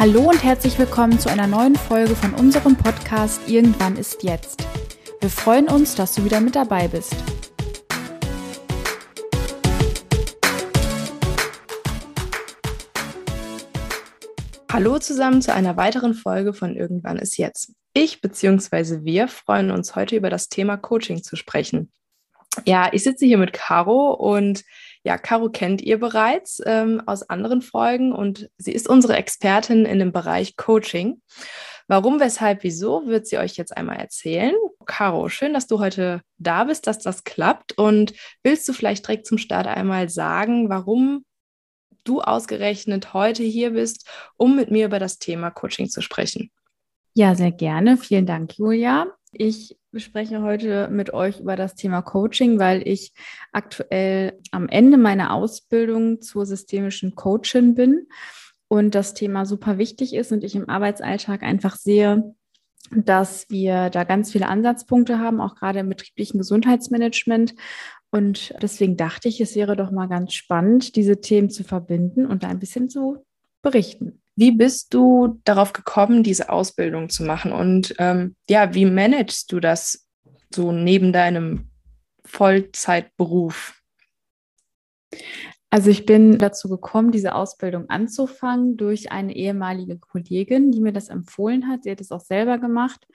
Hallo und herzlich willkommen zu einer neuen Folge von unserem Podcast Irgendwann ist jetzt. Wir freuen uns, dass du wieder mit dabei bist. Hallo zusammen zu einer weiteren Folge von Irgendwann ist jetzt. Ich bzw. wir freuen uns heute über das Thema Coaching zu sprechen. Ja, ich sitze hier mit Caro und ja, Caro kennt ihr bereits ähm, aus anderen Folgen und sie ist unsere Expertin in dem Bereich Coaching. Warum, weshalb, wieso, wird sie euch jetzt einmal erzählen. Caro, schön, dass du heute da bist, dass das klappt. Und willst du vielleicht direkt zum Start einmal sagen, warum du ausgerechnet heute hier bist, um mit mir über das Thema Coaching zu sprechen? Ja, sehr gerne. Vielen Dank, Julia. Ich spreche heute mit euch über das Thema Coaching, weil ich aktuell am Ende meiner Ausbildung zur systemischen Coachin bin und das Thema super wichtig ist und ich im Arbeitsalltag einfach sehe, dass wir da ganz viele Ansatzpunkte haben, auch gerade im betrieblichen Gesundheitsmanagement. Und deswegen dachte ich, es wäre doch mal ganz spannend, diese Themen zu verbinden und da ein bisschen zu berichten. Wie bist du darauf gekommen, diese Ausbildung zu machen? Und ähm, ja, wie managst du das so neben deinem Vollzeitberuf? Also ich bin dazu gekommen, diese Ausbildung anzufangen durch eine ehemalige Kollegin, die mir das empfohlen hat. Sie hat es auch selber gemacht.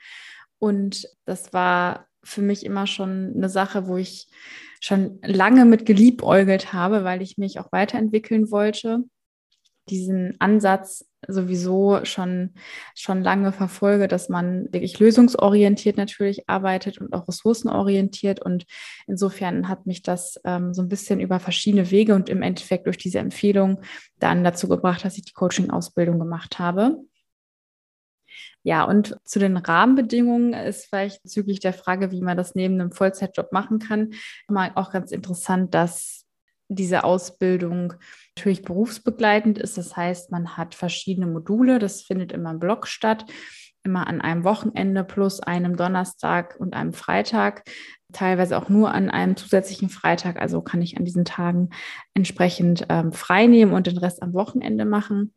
Und das war für mich immer schon eine Sache, wo ich schon lange mit geliebäugelt habe, weil ich mich auch weiterentwickeln wollte diesen Ansatz sowieso schon, schon lange verfolge, dass man wirklich lösungsorientiert natürlich arbeitet und auch ressourcenorientiert. Und insofern hat mich das ähm, so ein bisschen über verschiedene Wege und im Endeffekt durch diese Empfehlung dann dazu gebracht, dass ich die Coaching-Ausbildung gemacht habe. Ja, und zu den Rahmenbedingungen ist vielleicht bezüglich der Frage, wie man das neben einem Vollzeitjob machen kann, mal auch ganz interessant, dass diese Ausbildung natürlich berufsbegleitend ist. Das heißt, man hat verschiedene Module. Das findet immer im Block statt, immer an einem Wochenende plus einem Donnerstag und einem Freitag. Teilweise auch nur an einem zusätzlichen Freitag. Also kann ich an diesen Tagen entsprechend ähm, frei nehmen und den Rest am Wochenende machen.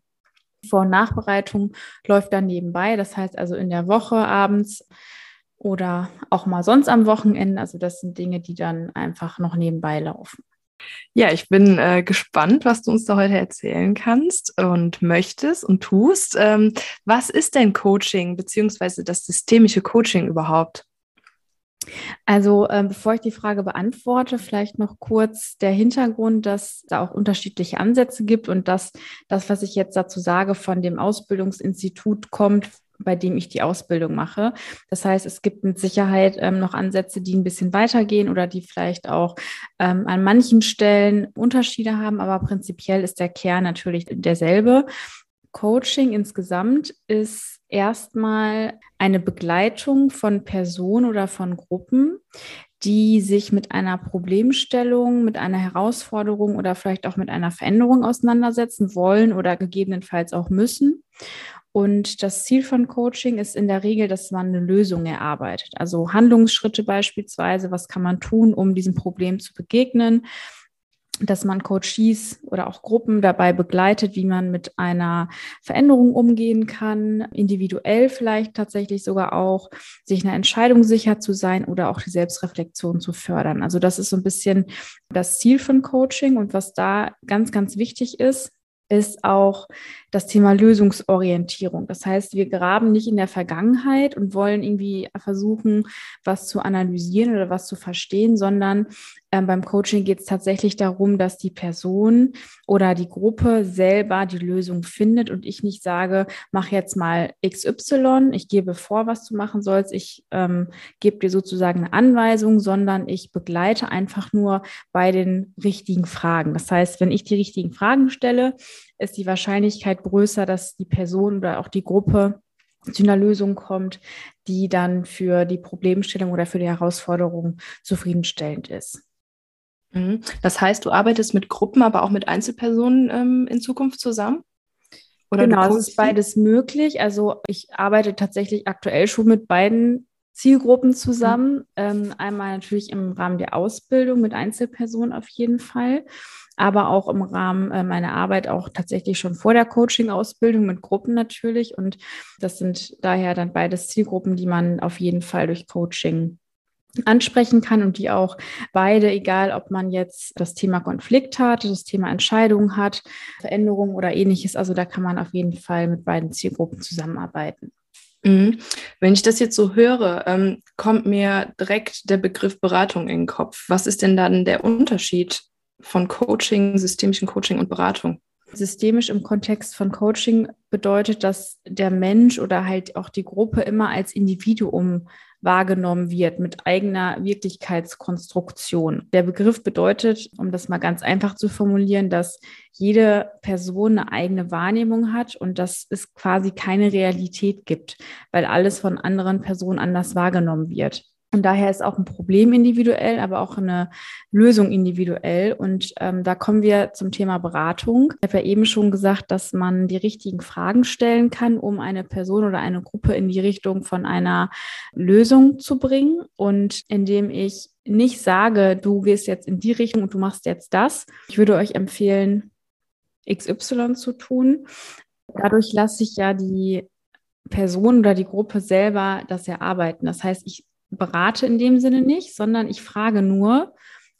Vor- und Nachbereitung läuft dann nebenbei. Das heißt also in der Woche abends oder auch mal sonst am Wochenende. Also das sind Dinge, die dann einfach noch nebenbei laufen. Ja, ich bin äh, gespannt, was du uns da heute erzählen kannst und möchtest und tust. Ähm, was ist denn Coaching beziehungsweise das systemische Coaching überhaupt? Also äh, bevor ich die Frage beantworte, vielleicht noch kurz der Hintergrund, dass da auch unterschiedliche Ansätze gibt und dass das, was ich jetzt dazu sage, von dem Ausbildungsinstitut kommt, bei dem ich die Ausbildung mache. Das heißt, es gibt mit Sicherheit ähm, noch Ansätze, die ein bisschen weitergehen oder die vielleicht auch ähm, an manchen Stellen Unterschiede haben, aber prinzipiell ist der Kern natürlich derselbe. Coaching insgesamt ist erstmal eine Begleitung von Personen oder von Gruppen, die sich mit einer Problemstellung, mit einer Herausforderung oder vielleicht auch mit einer Veränderung auseinandersetzen wollen oder gegebenenfalls auch müssen. Und das Ziel von Coaching ist in der Regel, dass man eine Lösung erarbeitet. Also Handlungsschritte beispielsweise, was kann man tun, um diesem Problem zu begegnen, dass man Coaches oder auch Gruppen dabei begleitet, wie man mit einer Veränderung umgehen kann, individuell vielleicht tatsächlich sogar auch, sich einer Entscheidung sicher zu sein oder auch die Selbstreflexion zu fördern. Also das ist so ein bisschen das Ziel von Coaching und was da ganz, ganz wichtig ist, ist auch das Thema Lösungsorientierung. Das heißt, wir graben nicht in der Vergangenheit und wollen irgendwie versuchen, was zu analysieren oder was zu verstehen, sondern ähm, beim Coaching geht es tatsächlich darum, dass die Person oder die Gruppe selber die Lösung findet und ich nicht sage, mach jetzt mal XY, ich gebe vor, was du machen sollst, ich ähm, gebe dir sozusagen eine Anweisung, sondern ich begleite einfach nur bei den richtigen Fragen. Das heißt, wenn ich die richtigen Fragen stelle, ist die Wahrscheinlichkeit größer, dass die Person oder auch die Gruppe zu einer Lösung kommt, die dann für die Problemstellung oder für die Herausforderung zufriedenstellend ist. Mhm. Das heißt, du arbeitest mit Gruppen, aber auch mit Einzelpersonen ähm, in Zukunft zusammen? Oder genau, es ist beides möglich. Also ich arbeite tatsächlich aktuell schon mit beiden Zielgruppen zusammen. Ähm, einmal natürlich im Rahmen der Ausbildung mit Einzelpersonen auf jeden Fall, aber auch im Rahmen äh, meiner Arbeit auch tatsächlich schon vor der Coaching-Ausbildung mit Gruppen natürlich. Und das sind daher dann beides Zielgruppen, die man auf jeden Fall durch Coaching ansprechen kann und die auch beide, egal ob man jetzt das Thema Konflikt hat, das Thema Entscheidung hat, Veränderung oder ähnliches, also da kann man auf jeden Fall mit beiden Zielgruppen zusammenarbeiten. Mhm. Wenn ich das jetzt so höre, ähm, kommt mir direkt der Begriff Beratung in den Kopf. Was ist denn dann der Unterschied von Coaching, systemischen Coaching und Beratung? Systemisch im Kontext von Coaching bedeutet, dass der Mensch oder halt auch die Gruppe immer als Individuum wahrgenommen wird mit eigener Wirklichkeitskonstruktion. Der Begriff bedeutet, um das mal ganz einfach zu formulieren, dass jede Person eine eigene Wahrnehmung hat und dass es quasi keine Realität gibt, weil alles von anderen Personen anders wahrgenommen wird. Und daher ist auch ein Problem individuell, aber auch eine Lösung individuell. Und ähm, da kommen wir zum Thema Beratung. Ich habe ja eben schon gesagt, dass man die richtigen Fragen stellen kann, um eine Person oder eine Gruppe in die Richtung von einer Lösung zu bringen. Und indem ich nicht sage, du gehst jetzt in die Richtung und du machst jetzt das, ich würde euch empfehlen, XY zu tun. Dadurch lasse ich ja die Person oder die Gruppe selber das erarbeiten. Das heißt, ich berate in dem Sinne nicht, sondern ich frage nur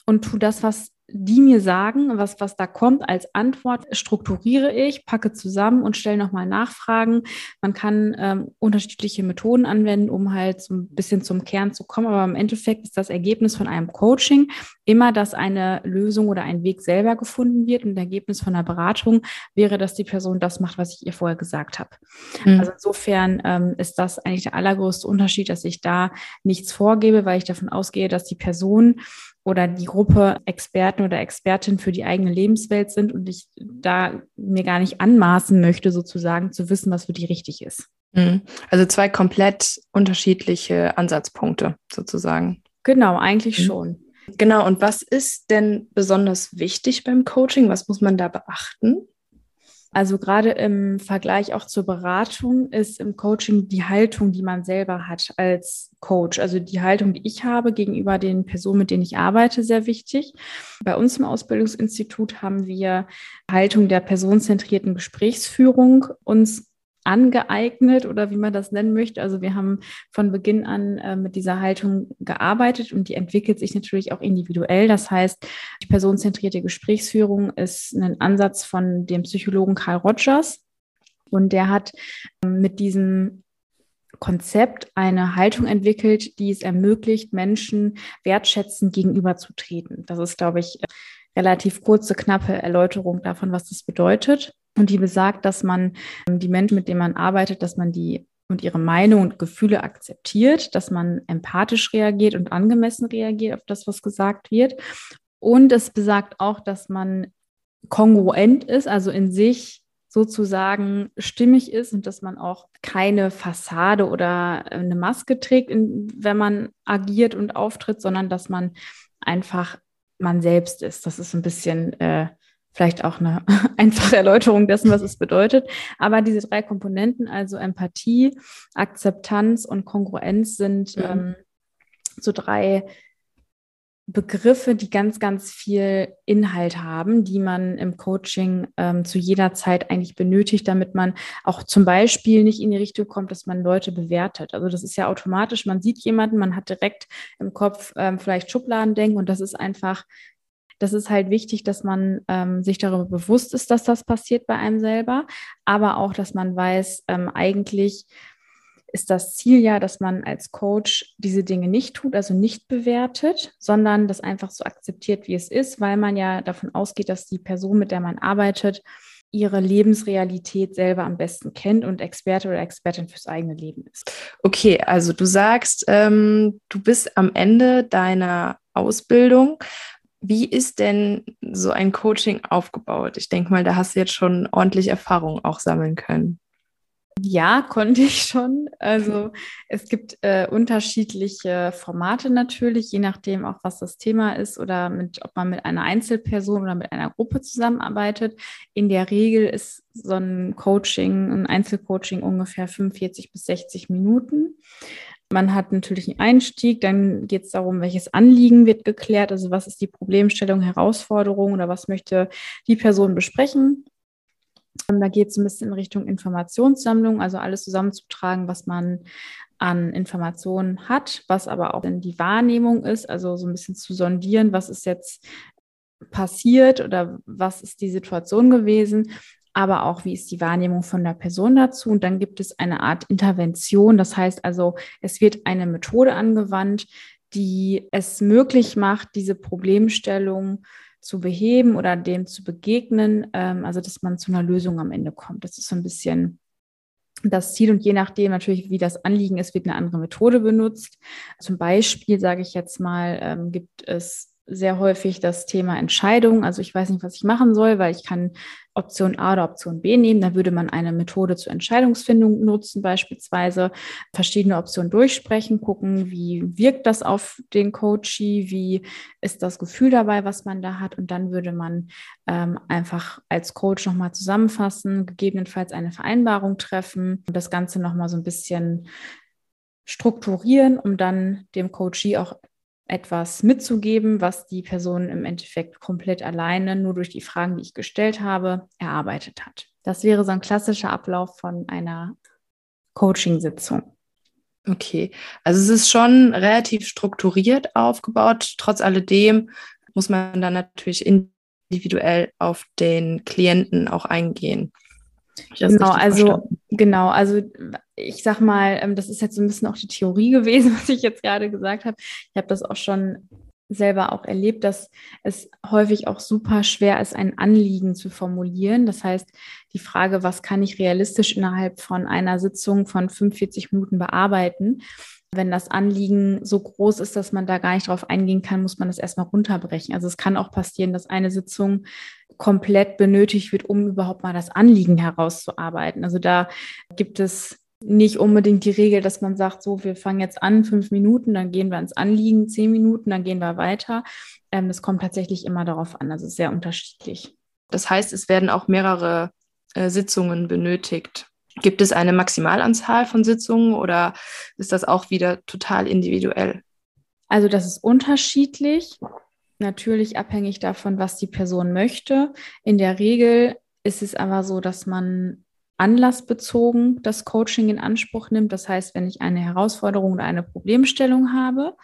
und tue das, was die mir sagen, was, was da kommt als Antwort, strukturiere ich, packe zusammen und stelle nochmal Nachfragen. Man kann ähm, unterschiedliche Methoden anwenden, um halt so ein bisschen zum Kern zu kommen. Aber im Endeffekt ist das Ergebnis von einem Coaching immer, dass eine Lösung oder ein Weg selber gefunden wird. Und das Ergebnis von der Beratung wäre, dass die Person das macht, was ich ihr vorher gesagt habe. Mhm. Also insofern ähm, ist das eigentlich der allergrößte Unterschied, dass ich da nichts vorgebe, weil ich davon ausgehe, dass die Person oder die Gruppe Experten oder Expertin für die eigene Lebenswelt sind und ich da mir gar nicht anmaßen möchte, sozusagen zu wissen, was für die richtig ist. Mhm. Also zwei komplett unterschiedliche Ansatzpunkte sozusagen. Genau, eigentlich mhm. schon. Genau, und was ist denn besonders wichtig beim Coaching? Was muss man da beachten? Also gerade im Vergleich auch zur Beratung ist im Coaching die Haltung, die man selber hat als Coach. Also die Haltung, die ich habe gegenüber den Personen, mit denen ich arbeite, sehr wichtig. Bei uns im Ausbildungsinstitut haben wir Haltung der personenzentrierten Gesprächsführung uns angeeignet oder wie man das nennen möchte. Also wir haben von Beginn an äh, mit dieser Haltung gearbeitet und die entwickelt sich natürlich auch individuell. Das heißt, die personenzentrierte Gesprächsführung ist ein Ansatz von dem Psychologen Carl Rogers und der hat ähm, mit diesem Konzept eine Haltung entwickelt, die es ermöglicht, Menschen wertschätzend gegenüberzutreten. Das ist, glaube ich, relativ kurze, knappe Erläuterung davon, was das bedeutet. Und die besagt, dass man ähm, die Menschen, mit denen man arbeitet, dass man die und ihre Meinung und Gefühle akzeptiert, dass man empathisch reagiert und angemessen reagiert auf das, was gesagt wird. Und es besagt auch, dass man kongruent ist, also in sich sozusagen stimmig ist und dass man auch keine Fassade oder eine Maske trägt, wenn man agiert und auftritt, sondern dass man einfach man selbst ist. Das ist ein bisschen äh, vielleicht auch eine einfache Erläuterung dessen, was es bedeutet. Aber diese drei Komponenten, also Empathie, Akzeptanz und Kongruenz, sind mhm. ähm, so drei Begriffe, die ganz, ganz viel Inhalt haben, die man im Coaching ähm, zu jeder Zeit eigentlich benötigt, damit man auch zum Beispiel nicht in die Richtung kommt, dass man Leute bewertet. Also das ist ja automatisch, man sieht jemanden, man hat direkt im Kopf ähm, vielleicht Schubladendenken und das ist einfach das ist halt wichtig, dass man ähm, sich darüber bewusst ist, dass das passiert bei einem selber, aber auch, dass man weiß, ähm, eigentlich ist das Ziel ja, dass man als Coach diese Dinge nicht tut, also nicht bewertet, sondern das einfach so akzeptiert, wie es ist, weil man ja davon ausgeht, dass die Person, mit der man arbeitet, ihre Lebensrealität selber am besten kennt und Experte oder Expertin fürs eigene Leben ist. Okay, also du sagst, ähm, du bist am Ende deiner Ausbildung wie ist denn so ein Coaching aufgebaut? Ich denke mal, da hast du jetzt schon ordentlich Erfahrung auch sammeln können. Ja, konnte ich schon. Also es gibt äh, unterschiedliche Formate natürlich, je nachdem auch, was das Thema ist oder mit, ob man mit einer Einzelperson oder mit einer Gruppe zusammenarbeitet. In der Regel ist so ein Coaching, ein Einzelcoaching ungefähr 45 bis 60 Minuten. Man hat natürlich einen Einstieg, dann geht es darum, welches Anliegen wird geklärt, also was ist die Problemstellung, Herausforderung oder was möchte die Person besprechen. Da geht es ein bisschen in Richtung Informationssammlung, also alles zusammenzutragen, was man an Informationen hat, was aber auch in die Wahrnehmung ist, also so ein bisschen zu sondieren, was ist jetzt passiert oder was ist die Situation gewesen, aber auch wie ist die Wahrnehmung von der Person dazu. Und dann gibt es eine Art Intervention, das heißt also, es wird eine Methode angewandt, die es möglich macht, diese Problemstellung zu beheben oder dem zu begegnen, ähm, also dass man zu einer Lösung am Ende kommt. Das ist so ein bisschen das Ziel und je nachdem natürlich, wie das Anliegen ist, wird eine andere Methode benutzt. Zum Beispiel, sage ich jetzt mal, ähm, gibt es sehr häufig das Thema Entscheidung. Also ich weiß nicht, was ich machen soll, weil ich kann Option A oder Option B nehmen. Da würde man eine Methode zur Entscheidungsfindung nutzen, beispielsweise verschiedene Optionen durchsprechen, gucken, wie wirkt das auf den Coachee, wie ist das Gefühl dabei, was man da hat. Und dann würde man ähm, einfach als Coach nochmal zusammenfassen, gegebenenfalls eine Vereinbarung treffen und das Ganze nochmal so ein bisschen strukturieren, um dann dem Coachee auch etwas mitzugeben, was die Person im Endeffekt komplett alleine nur durch die Fragen, die ich gestellt habe, erarbeitet hat. Das wäre so ein klassischer Ablauf von einer Coaching-Sitzung. Okay, also es ist schon relativ strukturiert aufgebaut. Trotz alledem muss man dann natürlich individuell auf den Klienten auch eingehen. Genau, also genau, also ich sag mal, ähm, das ist jetzt so ein bisschen auch die Theorie gewesen, was ich jetzt gerade gesagt habe. Ich habe das auch schon selber auch erlebt, dass es häufig auch super schwer ist, ein Anliegen zu formulieren. Das heißt, die Frage, was kann ich realistisch innerhalb von einer Sitzung von 45 Minuten bearbeiten, wenn das Anliegen so groß ist, dass man da gar nicht drauf eingehen kann, muss man das erstmal runterbrechen. Also es kann auch passieren, dass eine Sitzung komplett benötigt wird, um überhaupt mal das Anliegen herauszuarbeiten. Also da gibt es nicht unbedingt die Regel, dass man sagt, so, wir fangen jetzt an, fünf Minuten, dann gehen wir ins Anliegen, zehn Minuten, dann gehen wir weiter. Ähm, das kommt tatsächlich immer darauf an. Also sehr unterschiedlich. Das heißt, es werden auch mehrere äh, Sitzungen benötigt. Gibt es eine Maximalanzahl von Sitzungen oder ist das auch wieder total individuell? Also das ist unterschiedlich, natürlich abhängig davon, was die Person möchte. In der Regel ist es aber so, dass man anlassbezogen das Coaching in Anspruch nimmt. Das heißt, wenn ich eine Herausforderung oder eine Problemstellung habe,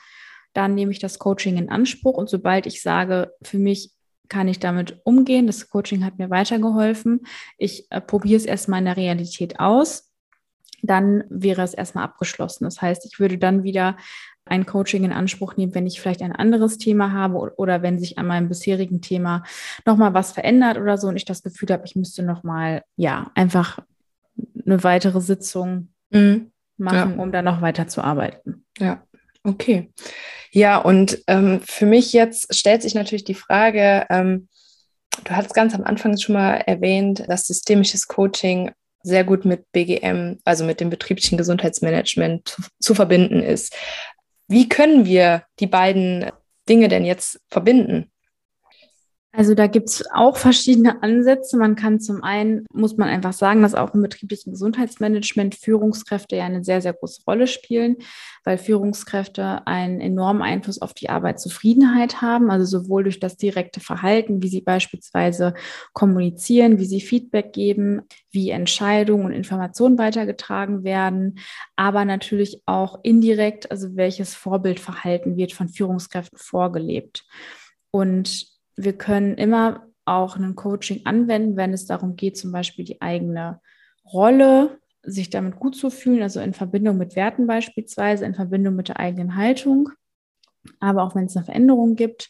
dann nehme ich das Coaching in Anspruch und sobald ich sage, für mich kann ich damit umgehen. Das Coaching hat mir weitergeholfen. Ich äh, probiere es erstmal in der Realität aus. Dann wäre es erstmal abgeschlossen. Das heißt, ich würde dann wieder ein Coaching in Anspruch nehmen, wenn ich vielleicht ein anderes Thema habe oder wenn sich an meinem bisherigen Thema nochmal was verändert oder so und ich das Gefühl habe, ich müsste nochmal, ja, einfach eine weitere Sitzung mhm. machen, ja. um dann noch weiter zu arbeiten. Ja, okay. Ja, und ähm, für mich jetzt stellt sich natürlich die Frage, ähm, du hattest ganz am Anfang schon mal erwähnt, dass systemisches Coaching sehr gut mit BGM, also mit dem betrieblichen Gesundheitsmanagement zu, zu verbinden ist. Wie können wir die beiden Dinge denn jetzt verbinden? Also da gibt es auch verschiedene Ansätze. Man kann zum einen, muss man einfach sagen, dass auch im betrieblichen Gesundheitsmanagement Führungskräfte ja eine sehr, sehr große Rolle spielen, weil Führungskräfte einen enormen Einfluss auf die Arbeitszufriedenheit haben, also sowohl durch das direkte Verhalten, wie sie beispielsweise kommunizieren, wie sie Feedback geben, wie Entscheidungen und Informationen weitergetragen werden, aber natürlich auch indirekt, also welches Vorbildverhalten wird von Führungskräften vorgelebt. Und wir können immer auch ein Coaching anwenden, wenn es darum geht, zum Beispiel die eigene Rolle, sich damit gut zu fühlen, also in Verbindung mit Werten beispielsweise, in Verbindung mit der eigenen Haltung, aber auch wenn es eine Veränderung gibt.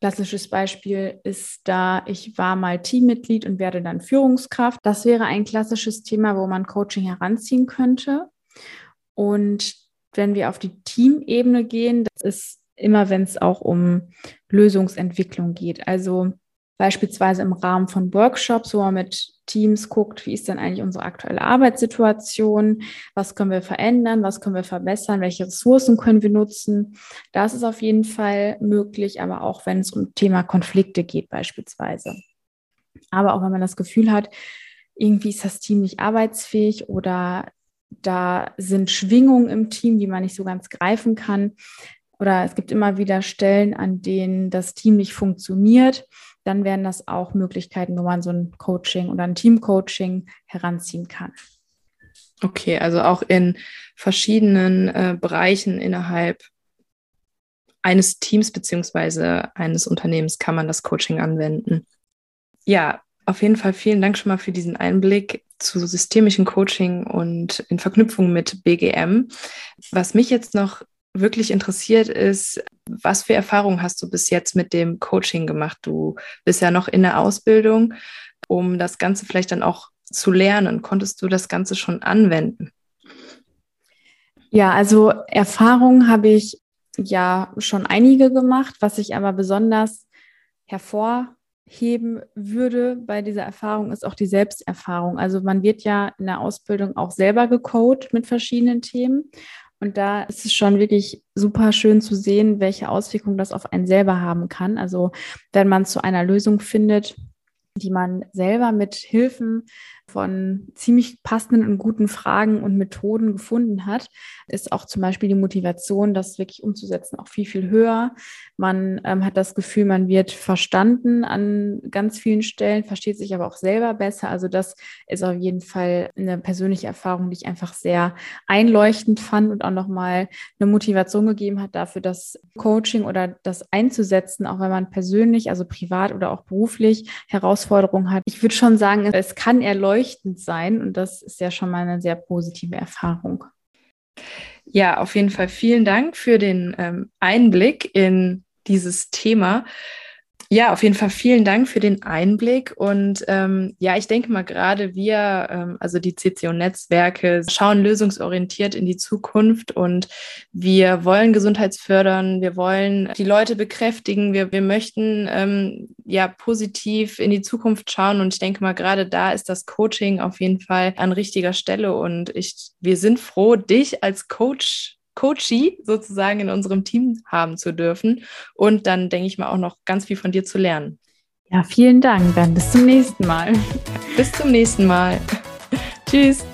Klassisches Beispiel ist da, ich war mal Teammitglied und werde dann Führungskraft. Das wäre ein klassisches Thema, wo man Coaching heranziehen könnte. Und wenn wir auf die Teamebene gehen, das ist immer wenn es auch um Lösungsentwicklung geht. Also beispielsweise im Rahmen von Workshops, wo man mit Teams guckt, wie ist denn eigentlich unsere aktuelle Arbeitssituation, was können wir verändern, was können wir verbessern, welche Ressourcen können wir nutzen. Das ist auf jeden Fall möglich, aber auch wenn es um Thema Konflikte geht beispielsweise. Aber auch wenn man das Gefühl hat, irgendwie ist das Team nicht arbeitsfähig oder da sind Schwingungen im Team, die man nicht so ganz greifen kann. Oder es gibt immer wieder Stellen, an denen das Team nicht funktioniert. Dann wären das auch Möglichkeiten, wo man so ein Coaching oder ein Teamcoaching heranziehen kann. Okay, also auch in verschiedenen äh, Bereichen innerhalb eines Teams beziehungsweise eines Unternehmens kann man das Coaching anwenden. Ja, auf jeden Fall vielen Dank schon mal für diesen Einblick zu systemischen Coaching und in Verknüpfung mit BGM. Was mich jetzt noch wirklich interessiert ist, was für Erfahrungen hast du bis jetzt mit dem Coaching gemacht? Du bist ja noch in der Ausbildung, um das Ganze vielleicht dann auch zu lernen. Konntest du das Ganze schon anwenden? Ja, also Erfahrungen habe ich ja schon einige gemacht, was ich aber besonders hervorheben würde bei dieser Erfahrung ist auch die Selbsterfahrung. Also man wird ja in der Ausbildung auch selber gecoacht mit verschiedenen Themen. Und da ist es schon wirklich super schön zu sehen, welche Auswirkungen das auf einen selber haben kann. Also wenn man zu einer Lösung findet, die man selber mit Hilfen von ziemlich passenden und guten Fragen und Methoden gefunden hat, ist auch zum Beispiel die Motivation, das wirklich umzusetzen, auch viel, viel höher. Man ähm, hat das Gefühl, man wird verstanden an ganz vielen Stellen, versteht sich aber auch selber besser. Also das ist auf jeden Fall eine persönliche Erfahrung, die ich einfach sehr einleuchtend fand und auch nochmal eine Motivation gegeben hat dafür, das Coaching oder das einzusetzen, auch wenn man persönlich, also privat oder auch beruflich Herausforderungen hat. Ich würde schon sagen, es kann erleuchten, leuchtend sein und das ist ja schon mal eine sehr positive Erfahrung. Ja, auf jeden Fall vielen Dank für den ähm, Einblick in dieses Thema. Ja, auf jeden Fall vielen Dank für den Einblick. Und ähm, ja, ich denke mal, gerade wir, ähm, also die CCO-Netzwerke, schauen lösungsorientiert in die Zukunft und wir wollen gesundheitsfördern, wir wollen die Leute bekräftigen, wir, wir möchten ähm, ja positiv in die Zukunft schauen. Und ich denke mal, gerade da ist das Coaching auf jeden Fall an richtiger Stelle. Und ich, wir sind froh, dich als Coach Coachie sozusagen in unserem Team haben zu dürfen und dann denke ich mal auch noch ganz viel von dir zu lernen. Ja, vielen Dank. Dann bis zum nächsten Mal. Bis zum nächsten Mal. Tschüss.